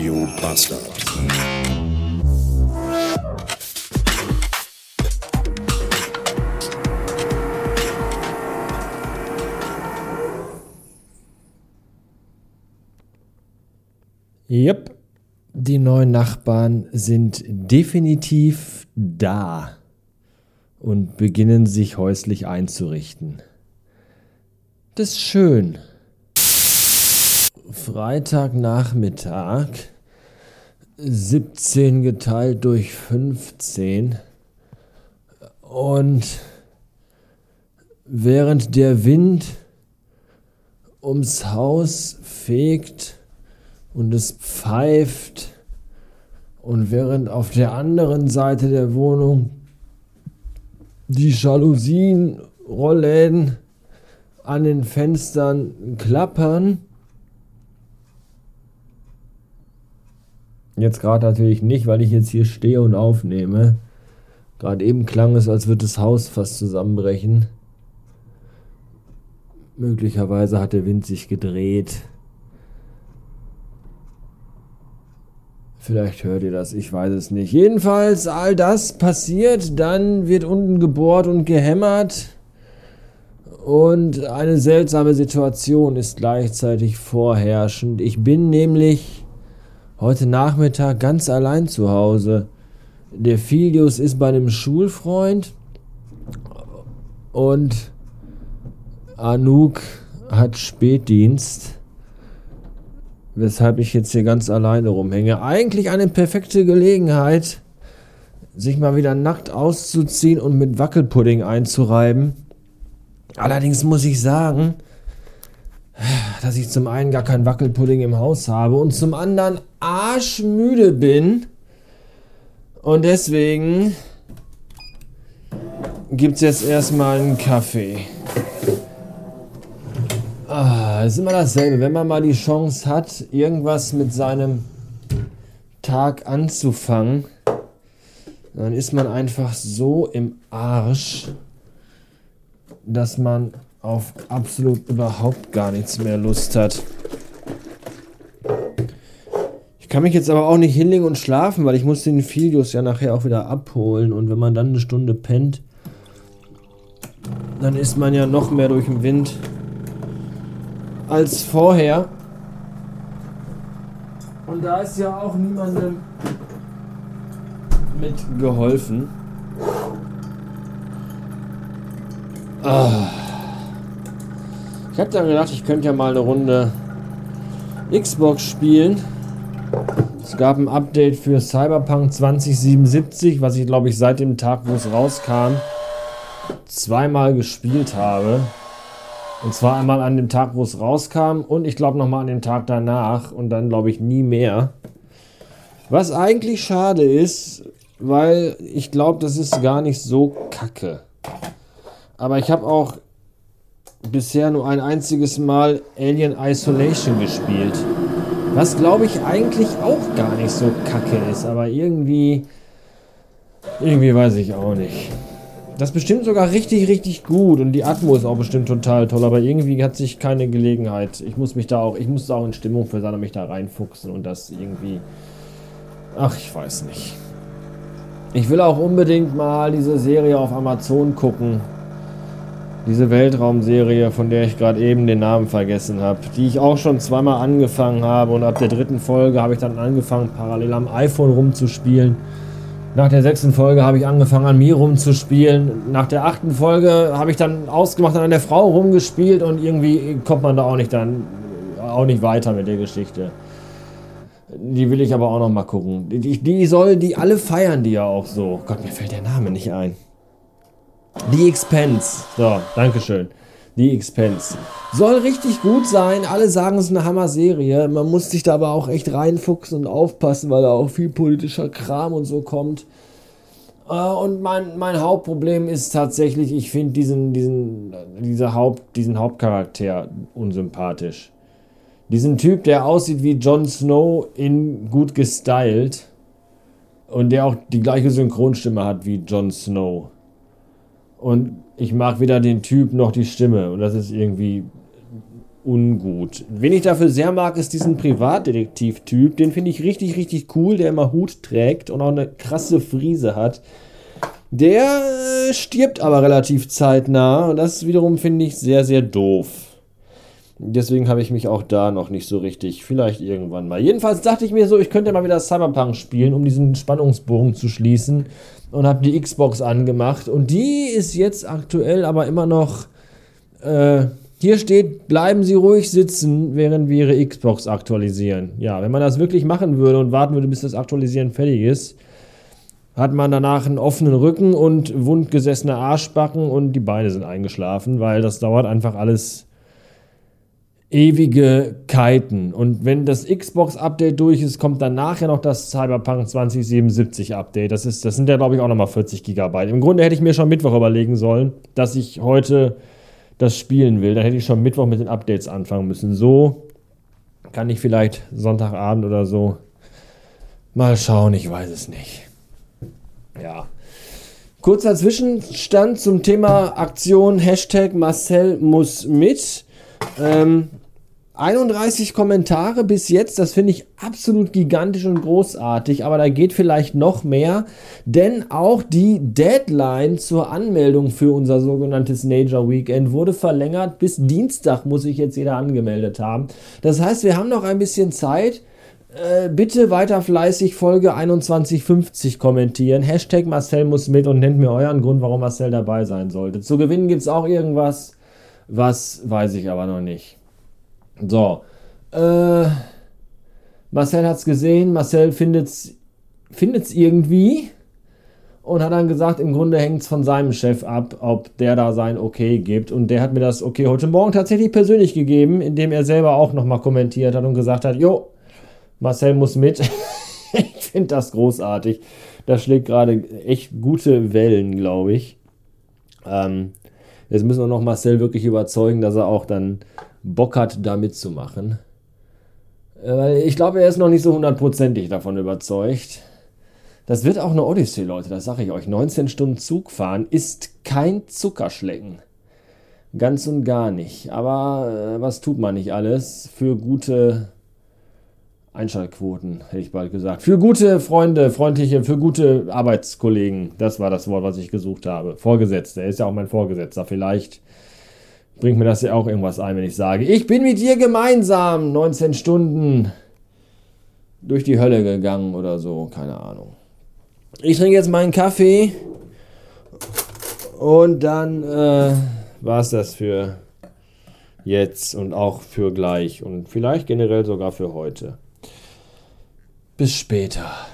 Radio Bastard. Yep, die neuen Nachbarn sind definitiv da und beginnen sich häuslich einzurichten. Das ist schön. Freitagnachmittag, 17 geteilt durch 15 und während der Wind ums Haus fegt, und es pfeift und während auf der anderen Seite der Wohnung die Jalousien, Rollläden an den Fenstern klappern. Jetzt gerade natürlich nicht, weil ich jetzt hier stehe und aufnehme. Gerade eben klang es, als würde das Haus fast zusammenbrechen. Möglicherweise hat der Wind sich gedreht. Vielleicht hört ihr das, ich weiß es nicht. Jedenfalls, all das passiert, dann wird unten gebohrt und gehämmert. Und eine seltsame Situation ist gleichzeitig vorherrschend. Ich bin nämlich heute Nachmittag ganz allein zu Hause. Der Filius ist bei einem Schulfreund und Anouk hat Spätdienst weshalb ich jetzt hier ganz alleine rumhänge. Eigentlich eine perfekte Gelegenheit, sich mal wieder nackt auszuziehen und mit Wackelpudding einzureiben. Allerdings muss ich sagen, dass ich zum einen gar kein Wackelpudding im Haus habe und zum anderen arschmüde bin. Und deswegen gibt es jetzt erstmal einen Kaffee. Ah, ist immer dasselbe. Wenn man mal die Chance hat, irgendwas mit seinem Tag anzufangen, dann ist man einfach so im Arsch, dass man auf absolut überhaupt gar nichts mehr Lust hat. Ich kann mich jetzt aber auch nicht hinlegen und schlafen, weil ich muss den Filius ja nachher auch wieder abholen und wenn man dann eine Stunde pennt, dann ist man ja noch mehr durch den Wind als vorher. Und da ist ja auch niemandem mitgeholfen. Ah. Habe dann gedacht, ich könnte ja mal eine Runde Xbox spielen. Es gab ein Update für Cyberpunk 2077, was ich glaube ich seit dem Tag, wo es rauskam, zweimal gespielt habe. Und zwar einmal an dem Tag, wo es rauskam und ich glaube nochmal an dem Tag danach und dann glaube ich nie mehr. Was eigentlich schade ist, weil ich glaube, das ist gar nicht so kacke. Aber ich habe auch bisher nur ein einziges Mal Alien Isolation gespielt. Was glaube ich eigentlich auch gar nicht so kacke ist, aber irgendwie. Irgendwie weiß ich auch nicht. Das ist bestimmt sogar richtig, richtig gut und die Atmo ist auch bestimmt total toll, aber irgendwie hat sich keine Gelegenheit. Ich muss mich da auch, ich muss da auch in Stimmung für sein und mich da reinfuchsen und das irgendwie. Ach, ich weiß nicht. Ich will auch unbedingt mal diese Serie auf Amazon gucken. Diese Weltraumserie, von der ich gerade eben den Namen vergessen habe, die ich auch schon zweimal angefangen habe und ab der dritten Folge habe ich dann angefangen, parallel am iPhone rumzuspielen. Nach der sechsten Folge habe ich angefangen, an mir rumzuspielen. Nach der achten Folge habe ich dann ausgemacht und an der Frau rumgespielt und irgendwie kommt man da auch nicht dann auch nicht weiter mit der Geschichte. Die will ich aber auch noch mal gucken. Die, die soll, die alle feiern die ja auch so. Gott, mir fällt der Name nicht ein. Die Expense. So, Dankeschön. Die Expense. Soll richtig gut sein. Alle sagen, es ist eine Hammer-Serie. Man muss sich da aber auch echt reinfuchsen und aufpassen, weil da auch viel politischer Kram und so kommt. Äh, und mein, mein Hauptproblem ist tatsächlich, ich finde diesen, diesen, dieser Haupt, diesen Hauptcharakter unsympathisch. Diesen Typ, der aussieht wie Jon Snow in gut gestylt und der auch die gleiche Synchronstimme hat wie Jon Snow. Und ich mag weder den Typ noch die Stimme. Und das ist irgendwie ungut. Wen ich dafür sehr mag, ist diesen Privatdetektiv-Typ. Den finde ich richtig, richtig cool, der immer Hut trägt und auch eine krasse Frise hat. Der stirbt aber relativ zeitnah und das wiederum finde ich sehr, sehr doof. Deswegen habe ich mich auch da noch nicht so richtig, vielleicht irgendwann mal. Jedenfalls dachte ich mir so, ich könnte mal wieder Cyberpunk spielen, um diesen Spannungsbogen zu schließen und habe die Xbox angemacht und die ist jetzt aktuell aber immer noch äh, hier steht, bleiben Sie ruhig sitzen, während wir Ihre Xbox aktualisieren. Ja, wenn man das wirklich machen würde und warten würde, bis das Aktualisieren fertig ist, hat man danach einen offenen Rücken und wundgesessene Arschbacken und die Beine sind eingeschlafen, weil das dauert einfach alles ewige Keiten. Und wenn das Xbox-Update durch ist, kommt dann nachher noch das Cyberpunk 2077 Update. Das, ist, das sind ja, glaube ich, auch nochmal 40 Gigabyte. Im Grunde hätte ich mir schon Mittwoch überlegen sollen, dass ich heute das spielen will, dann hätte ich schon Mittwoch mit den Updates anfangen müssen. So kann ich vielleicht Sonntagabend oder so mal schauen, ich weiß es nicht. Ja. Kurzer Zwischenstand zum Thema Aktion Hashtag Marcel muss mit. Ähm, 31 Kommentare bis jetzt, das finde ich absolut gigantisch und großartig, aber da geht vielleicht noch mehr, denn auch die Deadline zur Anmeldung für unser sogenanntes Nature Weekend wurde verlängert. Bis Dienstag muss sich jetzt jeder angemeldet haben. Das heißt, wir haben noch ein bisschen Zeit. Äh, bitte weiter fleißig Folge 2150 kommentieren. Hashtag Marcel muss mit und nennt mir euren Grund, warum Marcel dabei sein sollte. Zu gewinnen gibt es auch irgendwas. Was weiß ich aber noch nicht. So. Äh, Marcel hat es gesehen. Marcel findet es irgendwie und hat dann gesagt, im Grunde hängt es von seinem Chef ab, ob der da sein Okay gibt. Und der hat mir das Okay heute Morgen tatsächlich persönlich gegeben, indem er selber auch nochmal kommentiert hat und gesagt hat, jo, Marcel muss mit. ich finde das großartig. Das schlägt gerade echt gute Wellen, glaube ich. Ähm, jetzt müssen wir noch Marcel wirklich überzeugen, dass er auch dann Bock hat, da mitzumachen. Äh, ich glaube, er ist noch nicht so hundertprozentig davon überzeugt. Das wird auch eine Odyssee, Leute, das sage ich euch. 19 Stunden Zug fahren ist kein Zuckerschlecken. Ganz und gar nicht. Aber äh, was tut man nicht alles für gute Einschaltquoten, hätte ich bald gesagt. Für gute Freunde, freundliche, für gute Arbeitskollegen. Das war das Wort, was ich gesucht habe. Vorgesetzter. Er ist ja auch mein Vorgesetzter. Vielleicht bringt mir das ja auch irgendwas ein, wenn ich sage, ich bin mit dir gemeinsam 19 Stunden durch die Hölle gegangen oder so, keine Ahnung. Ich trinke jetzt meinen Kaffee und dann äh, war es das für jetzt und auch für gleich und vielleicht generell sogar für heute. Bis später.